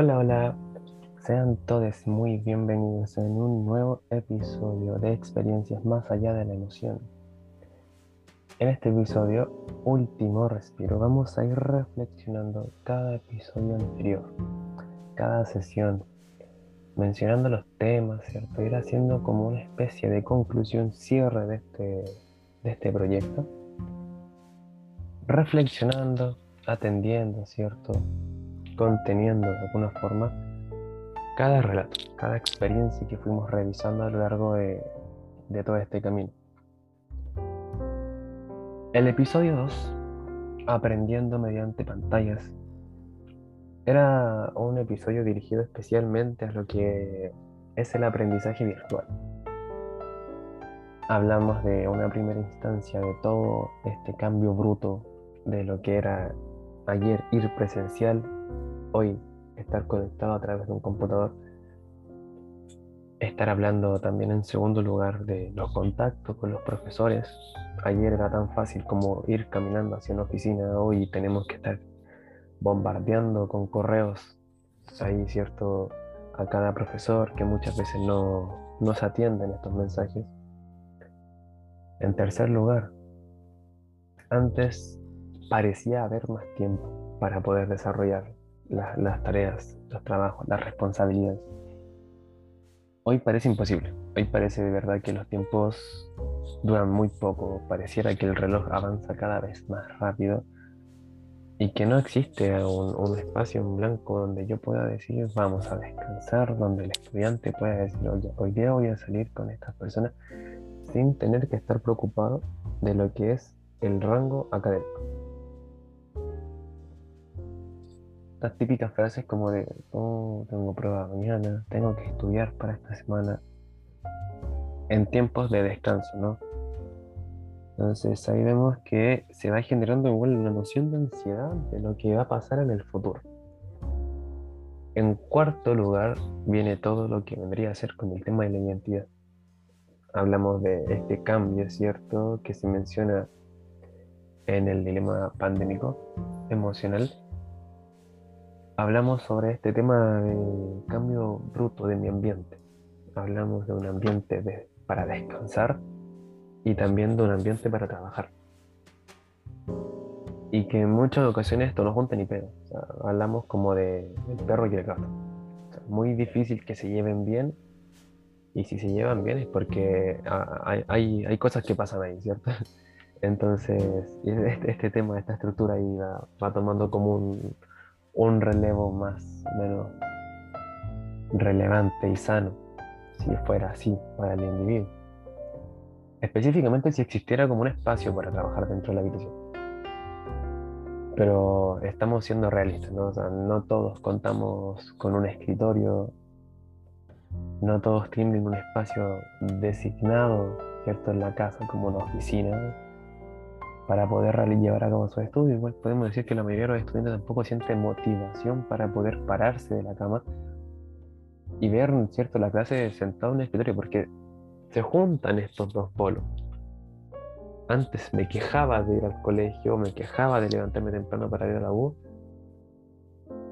Hola, hola. Sean todos muy bienvenidos en un nuevo episodio de Experiencias más allá de la emoción. En este episodio, último respiro, vamos a ir reflexionando cada episodio anterior, cada sesión, mencionando los temas, ¿cierto? Ir haciendo como una especie de conclusión, cierre de este, de este proyecto. Reflexionando, atendiendo, ¿cierto? Conteniendo de alguna forma cada relato, cada experiencia que fuimos revisando a lo largo de, todo este camino. El episodio 2, Aprendiendo mediante pantallas, era un episodio dirigido especialmente a lo que es el aprendizaje virtual. Hablamos de una primera instancia de todo este cambio bruto de lo que era ayer ir presencial, hoy estar conectado a través de un computador. Estar hablando también en segundo lugar de los contactos con los profesores. Ayer era tan fácil como ir caminando hacia una oficina, hoy tenemos que estar bombardeando con correos ahí, ¿cierto? A cada profesor que muchas veces no, no se atienden estos mensajes. En tercer lugar, antes parecía haber más tiempo para poder desarrollar las tareas, los trabajos, las responsabilidades. Hoy parece imposible. Hoy parece de verdad que los tiempos duran muy poco. Pareciera que el reloj avanza cada vez más rápido y que no existe un, espacio en blanco donde yo pueda decir vamos a descansar, donde el estudiante pueda decir hoy día voy a salir con estas personas sin tener que estar preocupado de lo que es el rango académico. Estas típicas frases como de, oh, tengo prueba mañana, tengo que estudiar para esta semana, en tiempos de descanso, ¿no? Entonces ahí vemos que se va generando igual una noción de ansiedad de lo que va a pasar en el futuro. En cuarto lugar viene todo lo que vendría a ser con el tema de la identidad. Hablamos de este cambio, ¿cierto?, que se menciona en el dilema pandémico emocional. Hablamos sobre este tema de cambio bruto de mi ambiente. Hablamos de un ambiente para descansar y también de un ambiente para trabajar. Y que en muchas ocasiones esto no junta ni pedo. hablamos como de el perro y el gato. muy difícil que se lleven bien. Y si se llevan bien es porque hay, hay, hay cosas que pasan ahí, ¿cierto? Entonces, este, este, tema, esta estructura ahí va, va tomando como un, un relevo más o menos relevante y sano, si fuera así para el individuo específicamente si existiera como un espacio para trabajar dentro de la habitación. Pero estamos siendo realistas, ¿no? no todos contamos con un escritorio, no todos tienen un espacio designado, ¿cierto?, en la casa como una oficina para poder llevar a cabo su estudio. Igual podemos decir que la mayoría de los estudiantes tampoco sienten motivación para poder pararse de la cama y ver, ¿cierto?, la clase sentado en un escritorio, porque se juntan estos dos polos. Antes me quejaba de ir al colegio, me quejaba de levantarme temprano para ir a la U,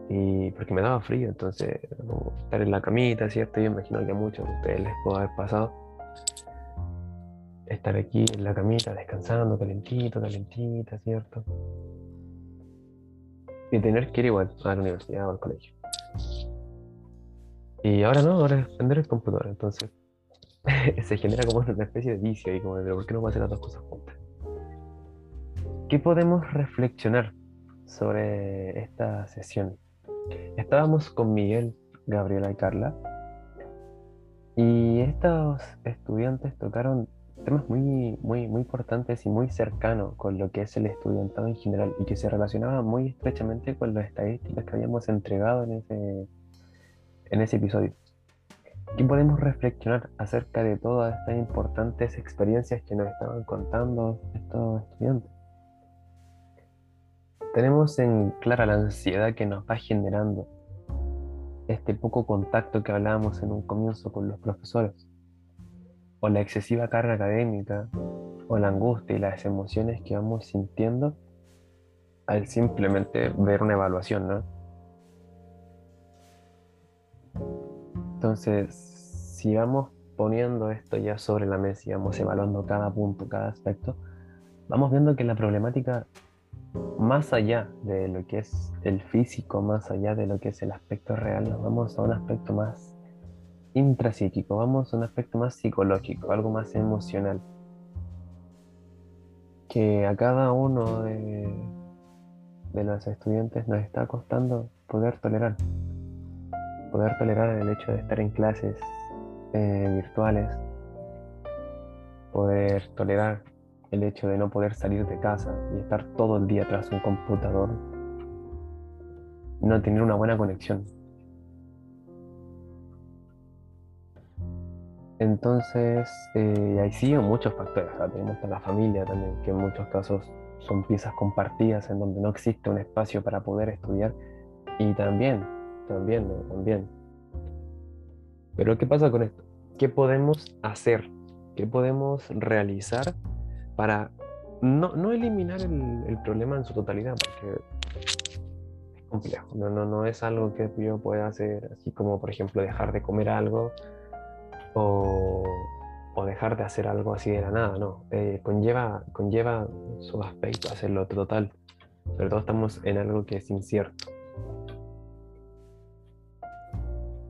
y porque me daba frío, entonces estar en la camita, ¿cierto? Yo imagino que a muchos de ustedes les puede haber pasado estar aquí en la camita descansando, calentito, calentita, ¿cierto? Y tener que ir igual a la universidad o al colegio. Y ahora no, ahora es prender el computador, entonces se genera como una especie de vicio y como de, ¿por qué no a hacer las dos cosas juntas? ¿Qué podemos reflexionar sobre esta sesión? Estábamos con Miguel, Gabriela y Carla y estos estudiantes tocaron temas muy, muy, muy importantes y muy cercanos con lo que es el estudiantado en general y que se relacionaban muy estrechamente con las estadísticas que habíamos entregado en ese, en ese episodio. ¿Qué podemos reflexionar acerca de todas estas importantes experiencias que nos estaban contando estos estudiantes? Tenemos en clara la ansiedad que nos va generando este poco contacto que hablábamos en un comienzo con los profesores, o la excesiva carga académica, o la angustia y las emociones que vamos sintiendo al simplemente ver una evaluación, ¿no? Entonces, si vamos poniendo esto ya sobre la mesa y vamos evaluando cada punto, cada aspecto, vamos viendo que la problemática, más allá de lo que es el físico, más allá de lo que es el aspecto real, nos vamos a un aspecto más intrapsíquico, vamos a un aspecto más psicológico, algo más emocional. Que a cada uno de, los estudiantes nos está costando poder tolerar. Poder tolerar el hecho de estar en clases eh, virtuales, poder tolerar el hecho de no poder salir de casa y estar todo el día tras un computador, no tener una buena conexión. Entonces, eh, ahí sí muchos factores. tenemos a la familia también, que en muchos casos son piezas compartidas en donde no existe un espacio para poder estudiar. Y también, también, también. Pero ¿qué pasa con esto? ¿Qué podemos hacer? ¿Qué podemos realizar para no, eliminar el, problema en su totalidad? Porque es complejo. No, no, no es algo que yo pueda hacer, así como por ejemplo dejar de comer algo o, dejar de hacer algo así de la nada, no. Eh, conlleva, conlleva su aspecto hacerlo total. Sobre todo estamos en algo que es incierto.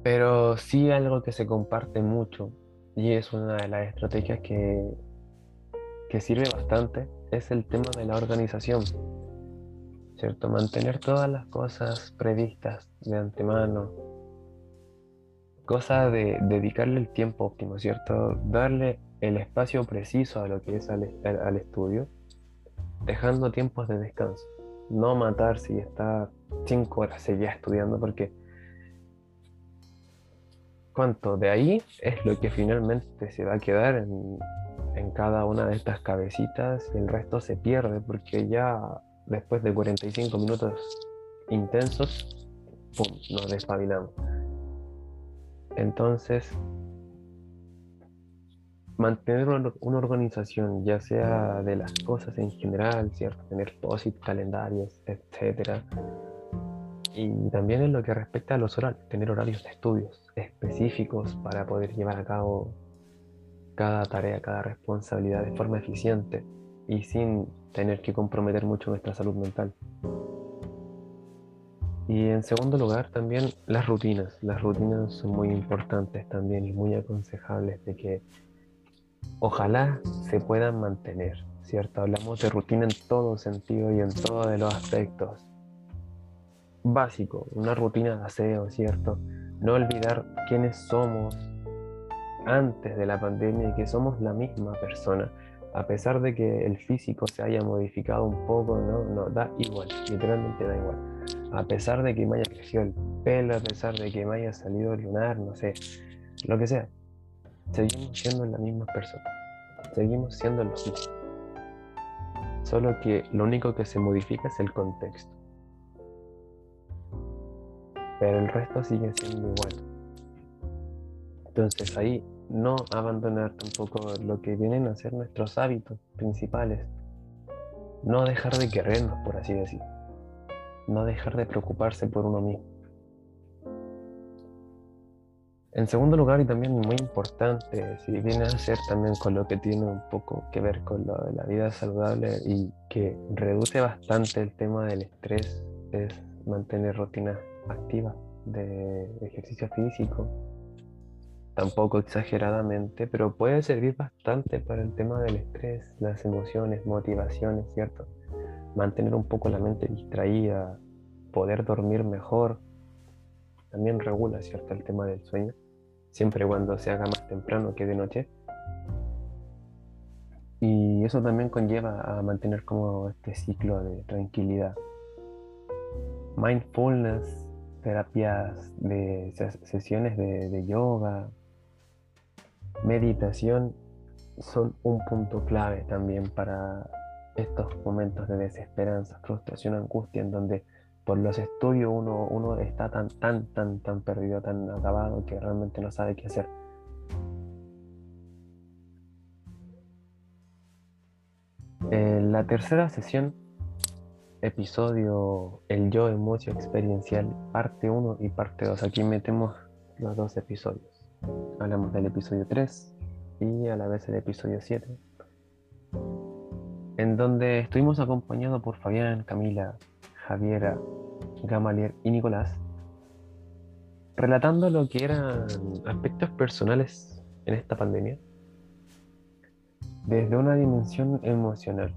Pero sí algo que se comparte mucho y es una de las estrategias que, que sirve bastante es el tema de la organización. ¿Cierto? Mantener todas las cosas previstas de antemano, cosa de dedicarle el tiempo óptimo, ¿cierto? Darle el espacio preciso a lo que es al, estudio, dejando tiempos de descanso. No matarse y estar cinco horas seguidas estudiando porque cuánto de ahí es lo que finalmente se va a quedar en, cada una de estas cabecitas el resto se pierde porque ya después de 45 minutos intensos, ¡pum!, nos despabilamos. Entonces, mantener una, organización, ya sea de las cosas en general, ¿cierto? Tener posit, calendarios, etcétera. Y también en lo que respecta a los horarios, tener horarios de estudios específicos para poder llevar a cabo cada tarea, cada responsabilidad de forma eficiente y sin tener que comprometer mucho nuestra salud mental. Y en segundo lugar, también las rutinas. Las rutinas son muy importantes también y muy aconsejables de que ojalá se puedan mantener, ¿cierto? Hablamos de rutina en todo sentido y en todos los aspectos. Básico, una rutina de aseo, ¿cierto? No olvidar quiénes somos antes de la pandemia y que somos la misma persona. A pesar de que el físico se haya modificado un poco, no, no, da igual, literalmente da igual a pesar de que me haya crecido el pelo, a pesar de que me haya salido lunar, no sé, lo que sea, seguimos siendo la misma persona, seguimos siendo los mismos. Solo que lo único que se modifica es el contexto. Pero el resto sigue siendo igual. Entonces ahí no abandonar tampoco lo que vienen a ser nuestros hábitos principales. No dejar de querernos, por así decirlo no dejar de preocuparse por uno mismo. En segundo lugar, y también muy importante, si viene a ser también con lo que tiene un poco que ver con la vida saludable y que reduce bastante el tema del estrés, es mantener rutina activa de ejercicio físico. Tampoco exageradamente, pero puede servir bastante para el tema del estrés, las emociones, motivaciones, ¿cierto? Mantener un poco la mente distraída, poder dormir mejor, también regula, ¿cierto?, el tema del sueño, siempre cuando se haga más temprano que de noche. Y eso también conlleva a mantener como este ciclo de tranquilidad. Mindfulness, terapias de sesiones de, de yoga, meditación son un punto clave también para estos momentos de desesperanza, frustración, angustia, en donde por los estudios uno, uno está tan, tan, tan, tan perdido, tan acabado que realmente no sabe qué hacer. En la tercera sesión, episodio El yo emocio experiencial, parte 1 y parte 2. Aquí metemos los dos episodios. Hablamos del episodio 3 y a la vez el episodio 7, en donde estuvimos acompañados por Fabián, Camila, Javiera, Gamaliel y Nicolás, relatando lo que eran aspectos personales en esta pandemia desde una dimensión emocional.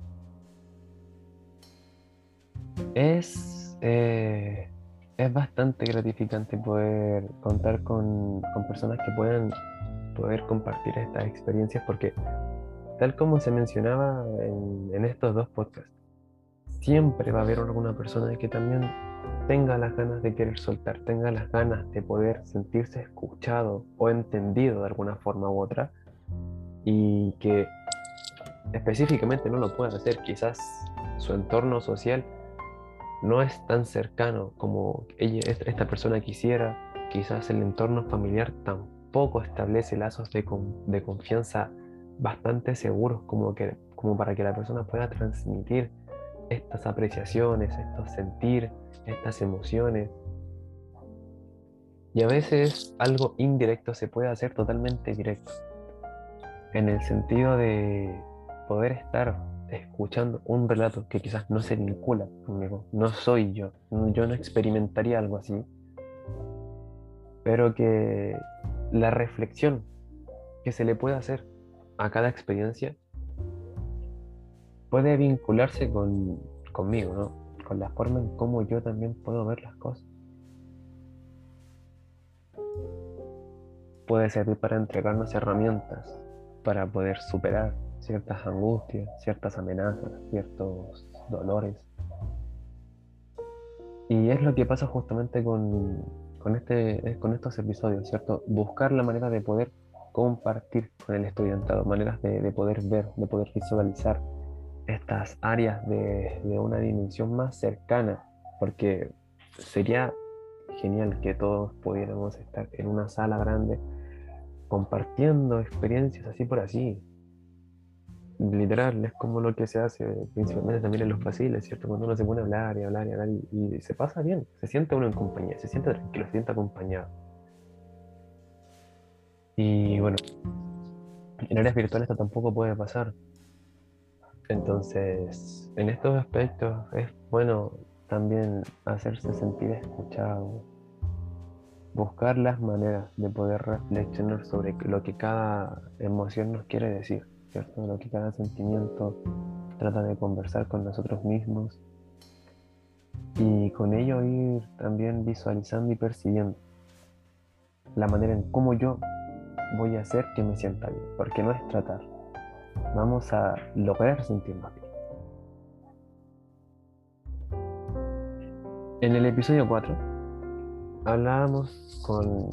Es, eh, es bastante gratificante poder contar con, personas que puedan poder compartir estas experiencias porque tal como se mencionaba en, estos dos podcasts, siempre va a haber alguna persona que también tenga las ganas de querer soltar, tenga las ganas de poder sentirse escuchado o entendido de alguna forma u otra y que específicamente no lo puedan hacer, quizás su entorno social no es tan cercano como esta persona quisiera, quizás el entorno familiar tampoco establece lazos de confianza bastante seguros como, que, como para que la persona pueda transmitir estas apreciaciones, estos sentir, estas emociones. Y a veces algo indirecto se puede hacer totalmente directo, en el sentido de poder estar escuchando un relato que quizás no se vincula conmigo, no soy yo, yo no experimentaría algo así, pero que la reflexión que se le puede hacer a cada experiencia puede vincularse con, conmigo, ¿no? Con la forma en cómo yo también puedo ver las cosas. Puede servir para entregarnos herramientas para poder superar ciertas angustias, ciertas amenazas, ciertos dolores. Y es lo que pasa justamente con, con, este, con estos episodios, ¿cierto? Buscar la manera de poder compartir con el estudiantado, maneras de, de poder ver, de poder visualizar estas áreas de, de una dimensión más cercana, porque sería genial que todos pudiéramos estar en una sala grande compartiendo experiencias así por así, literal, es como lo que se hace principalmente también en los pasillos, ¿cierto? Cuando uno se pone a hablar y hablar y hablar y, se pasa bien, se siente uno en compañía, se siente tranquilo, se siente acompañado. Y bueno, en áreas virtuales esto tampoco puede pasar. Entonces, en estos aspectos es bueno también hacerse sentir escuchado, buscar las maneras de poder reflexionar sobre lo que cada emoción nos quiere decir. Lo que cada sentimiento trata de conversar con nosotros mismos y con ello ir también visualizando y percibiendo la manera en cómo yo voy a hacer que me sienta bien, porque no es tratar, vamos a lograr sentirnos bien. En el episodio 4 hablábamos con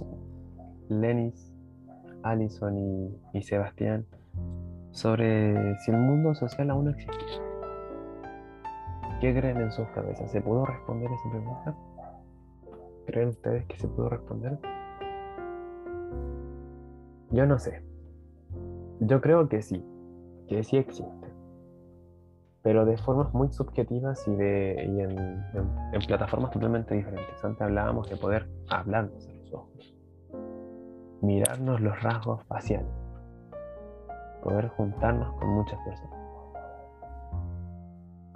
Lenis, Allison y, y Sebastián sobre si el mundo social aún existe. ¿Qué creen en sus cabezas? ¿Se pudo responder esa pregunta? ¿Creen ustedes que se pudo responder? Yo no sé. Yo creo que sí, que sí existe. Pero de formas muy subjetivas y, de, en, en plataformas totalmente diferentes. Antes hablábamos de poder hablarnos a los ojos, mirarnos los rasgos faciales poder juntarnos con muchas personas.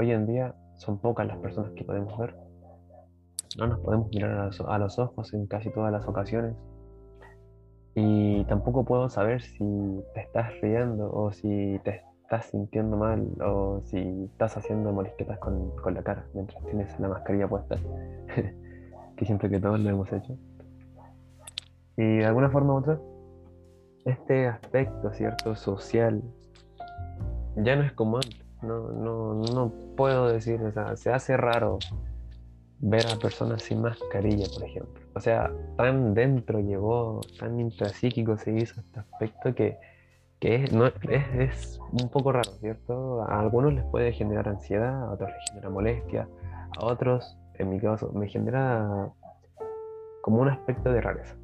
Hoy en día son pocas las personas que podemos ver. No nos podemos mirar a los, ojos en casi todas las ocasiones. Y tampoco puedo saber si te estás riendo o si te estás sintiendo mal o si estás haciendo morisquetas con, con la cara mientras tienes la mascarilla puesta. que siempre que todos lo hemos hecho. Y de alguna forma u otra este aspecto, ¿cierto? Social, ya no es como antes. No, no, no puedo decir, o sea, se hace raro ver a personas sin mascarilla, por ejemplo. O sea, tan dentro llegó, tan intrapsíquico se hizo este aspecto que, es, no, es, es, un poco raro, ¿cierto? A algunos les puede generar ansiedad, a otros les genera molestia, a otros, en mi caso, me genera como un aspecto de rareza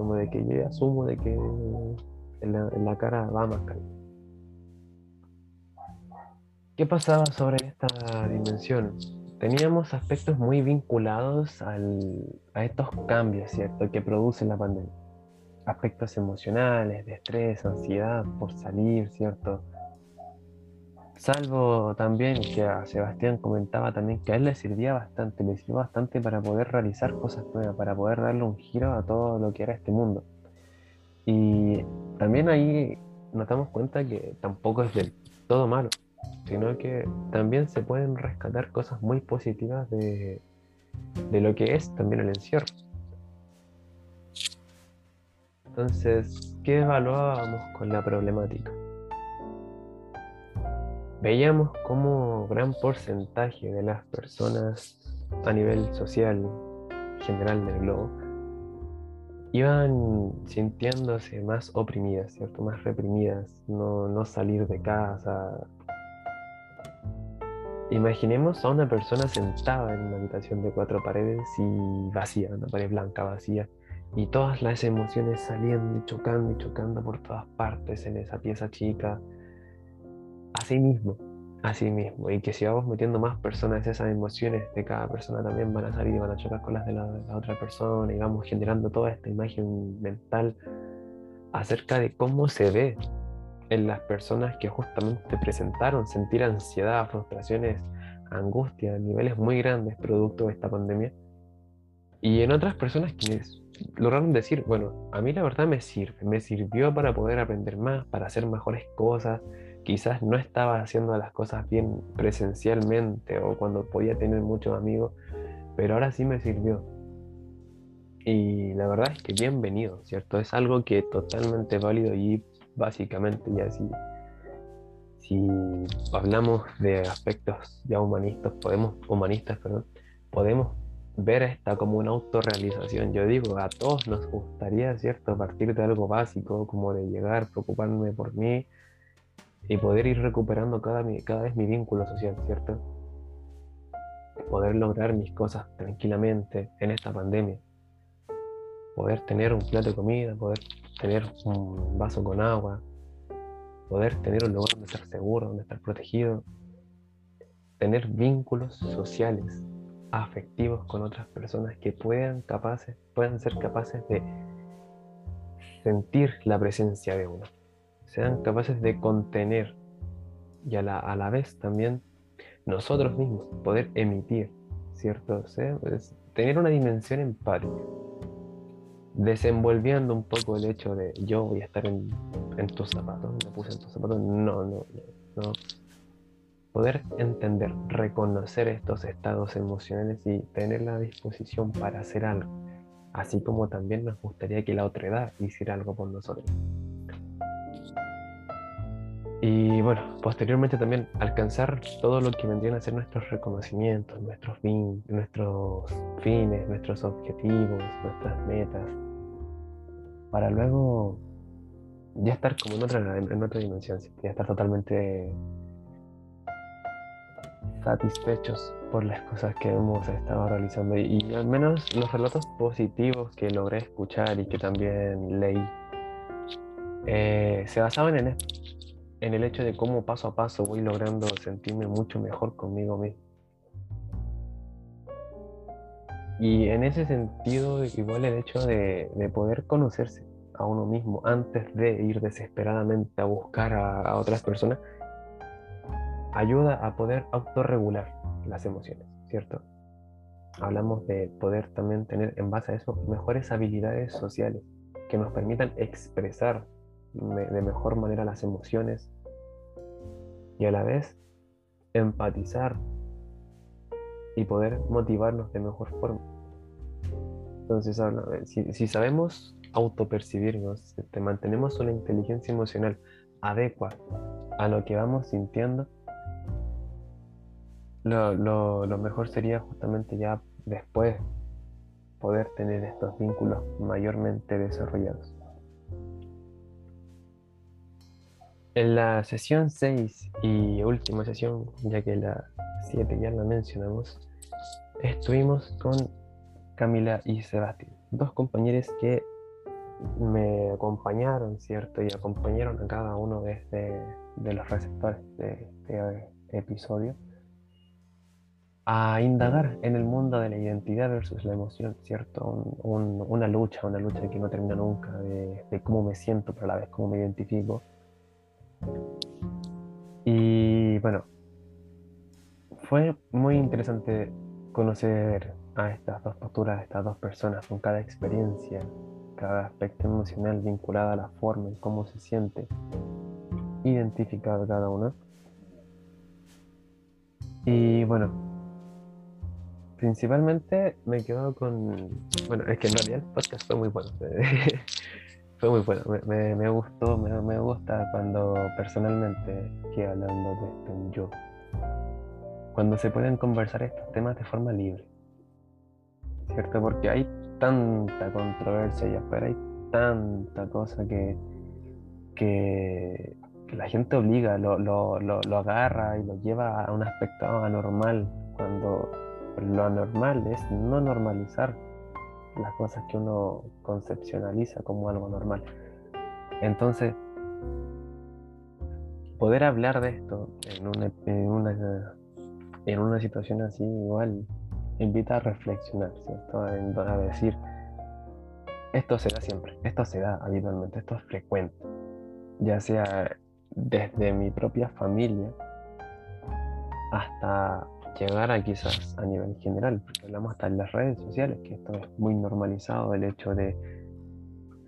como de que yo asumo de que en la, cara va caliente. ¿Qué pasaba sobre esta dimensión? Teníamos aspectos muy vinculados a estos cambios, ¿cierto?, que produce la pandemia. aspectos emocionales, de estrés, ansiedad por salir, ¿cierto? Salvo también que a Sebastián comentaba también que a él le servía bastante, le sirvió bastante para poder realizar cosas nuevas, para poder darle un giro a todo lo que era este mundo. Y también ahí nos damos cuenta que tampoco es del todo malo, sino que también se pueden rescatar cosas muy positivas de, de lo que es también el encierro. Entonces, ¿qué evaluábamos con la problemática? Veíamos cómo gran porcentaje de las personas a nivel social general del globo iban sintiéndose más oprimidas, ¿cierto? Más reprimidas, no, no salir de casa. Imaginemos a una persona sentada en una habitación de cuatro paredes y vacía, una pared blanca vacía, y todas las emociones saliendo y chocando y chocando por todas partes en esa pieza chica. Así mismo, así mismo. Y que si vamos metiendo más personas, esas emociones de cada persona también van a salir y van a chocar con las de la, otra persona y vamos generando toda esta imagen mental acerca de cómo se ve en las personas que justamente presentaron sentir ansiedad, frustraciones, angustia, niveles muy grandes producto de esta pandemia. Y en otras personas quienes lograron decir, bueno, a mí la verdad me sirve, me sirvió para poder aprender más, para hacer mejores cosas, quizás no estaba haciendo las cosas bien presencialmente o cuando podía tener muchos amigos, pero ahora sí me sirvió. Y la verdad es que bienvenido, ¿cierto? Es algo que totalmente válido y básicamente ya si, si hablamos de aspectos ya humanistas, podemos, humanistas, perdón, podemos ver esta como una autorrealización. Yo digo, a todos nos gustaría, ¿cierto?, partir de algo básico, como de llegar, preocuparme por mí, y poder ir recuperando cada, cada vez mi vínculo social, ¿cierto? Poder lograr mis cosas tranquilamente en esta pandemia. Poder tener un plato de comida, poder tener un vaso con agua, poder tener un lugar donde estar seguro, donde estar protegido, tener vínculos sociales, afectivos con otras personas que puedan, ser capaces de sentir la presencia de uno sean capaces de contener y a la vez también nosotros mismos poder emitir, ¿cierto? tener una dimensión empática, desenvolviendo un poco el hecho de yo voy a estar en, tus zapatos, me puse en tus zapatos, no, no, no, no. Poder entender, reconocer estos estados emocionales y tener la disposición para hacer algo, así como también nos gustaría que la otra edad hiciera algo por nosotros. Y bueno, posteriormente también alcanzar todo lo que vendrían a ser nuestros reconocimientos, nuestros, nuestros fines, nuestros objetivos, nuestras metas, para luego ya estar como en otra, en otra dimensión, ya estar totalmente satisfechos por las cosas que hemos estado realizando. Y, al menos los relatos positivos que logré escuchar y que también leí eh, se basaban en esto en el hecho de cómo paso a paso voy logrando sentirme mucho mejor conmigo mismo. Y en ese sentido, igual el hecho de, poder conocerse a uno mismo antes de ir desesperadamente a buscar a, otras personas, ayuda a poder autorregular las emociones, ¿cierto? Hablamos de poder también tener en base a eso mejores habilidades sociales que nos permitan expresar de mejor manera las emociones y a la vez empatizar y poder motivarnos de mejor forma. Entonces, si, si sabemos autopercibirnos, te mantenemos una inteligencia emocional adecuada a lo que vamos sintiendo, lo, lo mejor sería justamente ya después poder tener estos vínculos mayormente desarrollados. En la sesión 6 y última sesión, ya que la 7 ya la mencionamos, estuvimos con Camila y Sebastián, dos compañeros que me acompañaron, ¿cierto? Y acompañaron a cada uno de, de los receptores de este episodio a indagar en el mundo de la identidad versus la emoción, ¿cierto? una lucha, una lucha que no termina nunca, de, cómo me siento, pero a la vez cómo me identifico. Y bueno, fue muy interesante conocer a estas dos posturas, a estas dos personas con cada experiencia, cada aspecto emocional vinculado a la forma en cómo se siente identificado cada uno. Y bueno, principalmente me quedo con. Bueno, es que en realidad el podcast fue muy bueno. fue muy bueno. Me, gustó, me, gusta cuando personalmente quedo hablando de esto en yo. Cuando se pueden conversar estos temas de forma libre. ¿Cierto? Porque hay tanta controversia allá afuera, hay tanta cosa que, que, la gente obliga, lo, lo, lo, lo, agarra y lo lleva a un aspecto anormal, cuando lo anormal es no normalizar las cosas que uno concepcionaliza como algo normal. Entonces, poder hablar de esto en una, en una, en una situación así igual invita a reflexionar, ¿cierto? A decir, esto se da siempre, esto se da habitualmente, esto es frecuente, ya sea desde mi propia familia hasta llegar a quizás a nivel general, porque hablamos hasta en las redes sociales, que esto es muy normalizado, el hecho de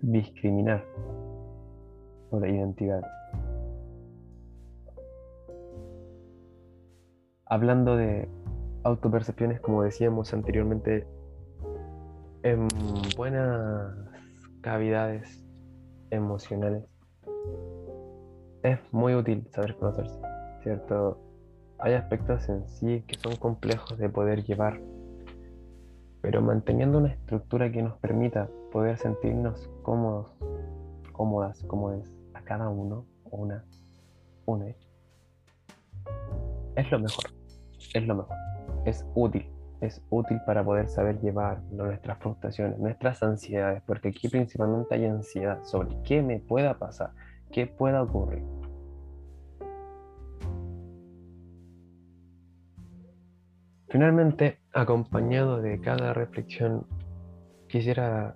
discriminar por identidad. Hablando de autopercepciones, como decíamos anteriormente, en buenas cavidades emocionales, es muy útil saber conocerse, ¿cierto? Hay aspectos en sí que son complejos de poder llevar, pero manteniendo una estructura que nos permita poder sentirnos cómodos, cómodas, cómodes a cada uno, una, una, es lo mejor, es lo mejor, es útil, es útil para poder saber llevar nuestras frustraciones, nuestras ansiedades, porque aquí principalmente hay ansiedad sobre qué me pueda pasar, qué pueda ocurrir. Finalmente, acompañado de cada reflexión, quisiera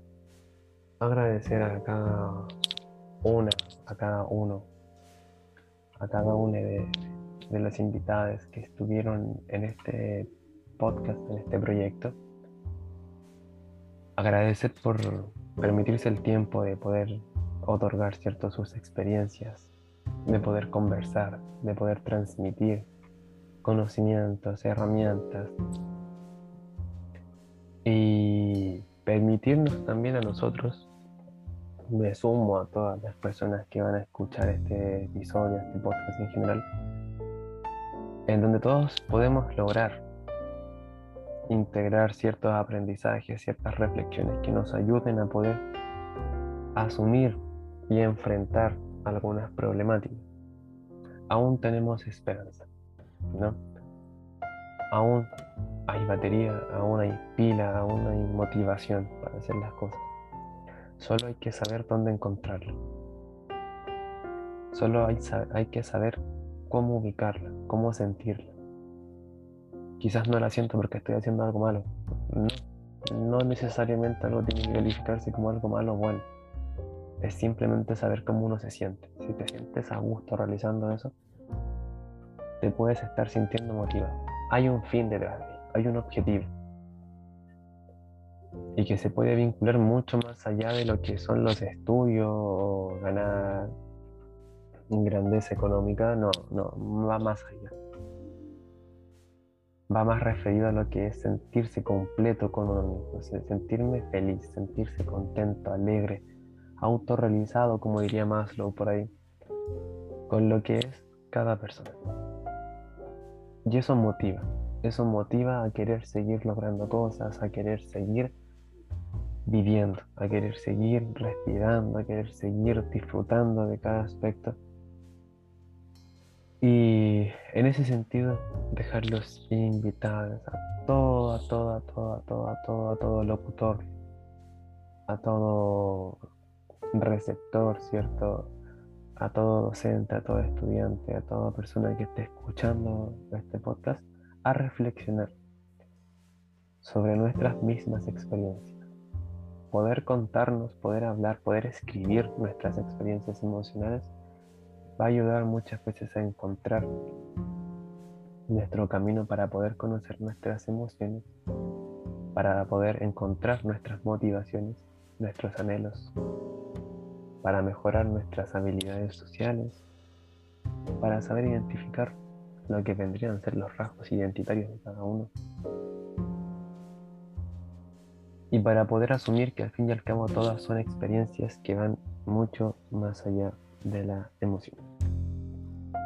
agradecer a cada una, a cada uno, a cada una de, las invitadas que estuvieron en este podcast, en este proyecto. Agradecer por permitirse el tiempo de poder otorgar ciertas sus experiencias, de poder conversar, de poder transmitir conocimientos, herramientas y permitirnos también a nosotros, me sumo a todas las personas que van a escuchar este episodio, este podcast en general, en donde todos podemos lograr integrar ciertos aprendizajes, ciertas reflexiones que nos ayuden a poder asumir y enfrentar algunas problemáticas. Aún tenemos esperanza. ¿No? Aún hay batería, aún hay pila, aún hay motivación para hacer las cosas. Solo hay que saber dónde encontrarla. Solo hay, hay que saber cómo ubicarla, cómo sentirla. Quizás no la siento porque estoy haciendo algo malo. No, no necesariamente algo tiene que calificarse como algo malo o bueno. Es simplemente saber cómo uno se siente. Si te sientes a gusto realizando eso, te puedes estar sintiendo motivado. Hay un fin detrás de él, hay un objetivo. Y que se puede vincular mucho más allá de lo que son los estudios o ganar grandeza económica, no, no, va más allá. Va más referido a lo que es sentirse completo con uno mismo, sentirme feliz, sentirse contento, alegre, autorrealizado, como diría Maslow por ahí, con lo que es cada persona. Y eso motiva, eso motiva a querer seguir logrando cosas, a querer seguir viviendo, a querer seguir respirando, a querer seguir disfrutando de cada aspecto. Y en ese sentido, dejarlos invitados a todo, a todo, a todo, a todo, a todo, a todo locutor, a todo receptor, ¿cierto? A todo docente, a todo estudiante, a toda persona que esté escuchando este podcast, a reflexionar, sobre nuestras mismas experiencias. Poder contarnos, poder hablar, poder escribir nuestras experiencias emocionales va a ayudar muchas veces a encontrar nuestro camino para poder conocer nuestras emociones, para poder encontrar nuestras motivaciones, nuestros anhelos, para mejorar nuestras habilidades sociales, para saber identificar lo que vendrían a ser los rasgos identitarios de cada uno. Y para poder asumir que al fin y al cabo todas son experiencias que van mucho más allá de la emoción.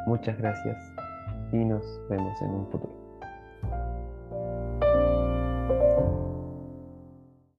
Muchas gracias y nos vemos en un futuro.